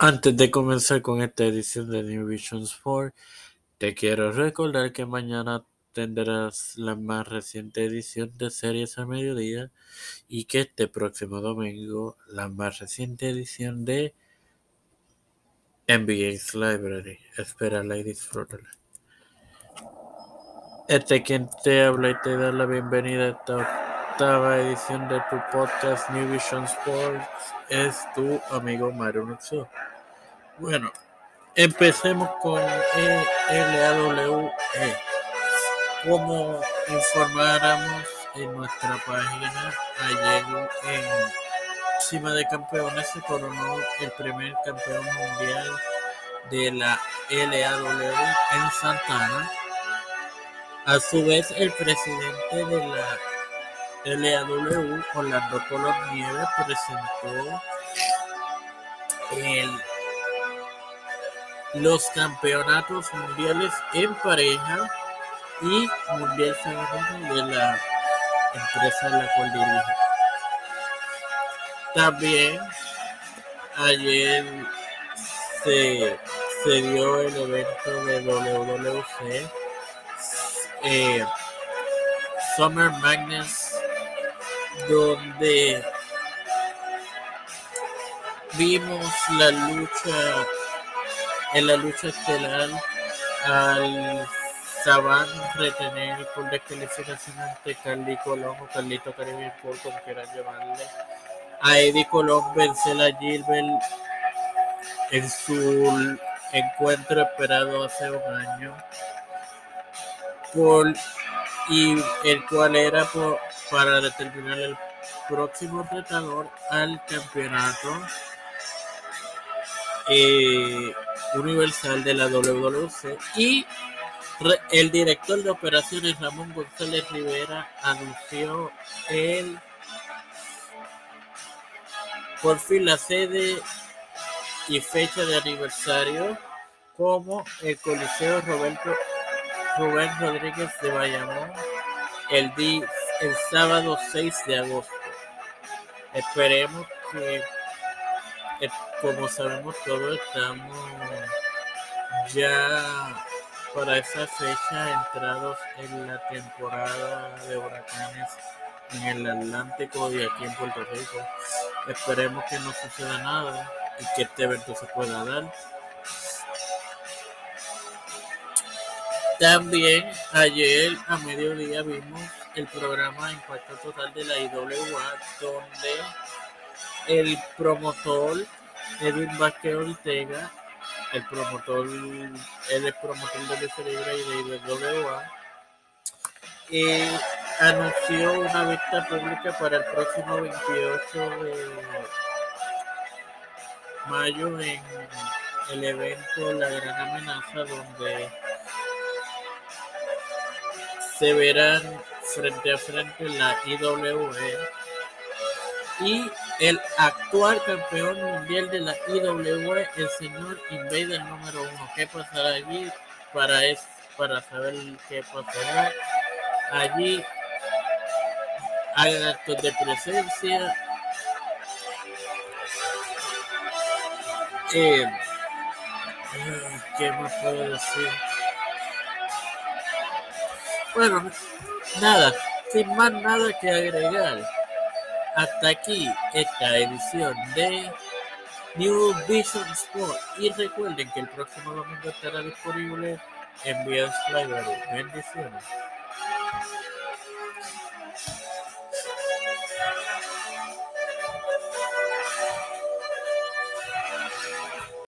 Antes de comenzar con esta edición de New Vision Sport, te quiero recordar que mañana tendrás la más reciente edición de Series a Mediodía y que este próximo domingo la más reciente edición de NBA's Library. Espérala y disfrútala. Este quien te habla y te da la bienvenida a esta octava edición de tu podcast New Vision Sports es tu amigo Mario Nuxo. Bueno, empecemos con LAWE. Como informáramos en nuestra página, ayer en Cima de Campeones se coronó el primer campeón mundial de la LAW en Santana. A su vez, el presidente de la LAW, Orlando Color Nieves, presentó los campeonatos mundiales en pareja y mundial femenino de la empresa a la cual dirige. También ayer se, se dio el evento de WWC eh, Summer Madness donde vimos la lucha en la lucha estelar al Saban retener por descalificación ante Carly Colón o Carlito Caribbean por como quieran llamarle. A Eddie Colón vencer a Gilbert en su encuentro esperado hace un año. Por, y el cual era por, para determinar el próximo retador al campeonato. Eh, universal de la WWC y el director de operaciones Ramón González Rivera anunció el por fin la sede y fecha de aniversario como el Coliseo Roberto Rubén Rodríguez de Bayamón el, día, el sábado 6 de agosto. Esperemos que como sabemos todos, estamos ya para esa fecha entrados en la temporada de huracanes en el Atlántico y aquí en Puerto Rico. Esperemos que no suceda nada y que este evento se pueda dar. También ayer a mediodía vimos el programa Impacto Total de la IWA donde el promotor Edwin Vázquez Ortega, el promotor, es promotor de Lucha Libre y de IWA, eh, anunció una vista pública para el próximo 28 de mayo en el evento La Gran Amenaza, donde se verán frente a frente la IWE y el actual campeón mundial de la IWE, el señor Invader número uno. ¿Qué pasará allí? Para, es, para saber qué pasará allí, hagan actos de presencia. Eh, ¿Qué más puedo decir? Bueno, nada, sin más nada que agregar. Hasta aquí esta edición de New Vision Sport. Y recuerden que el próximo domingo estará disponible en Bios Library. Bendiciones.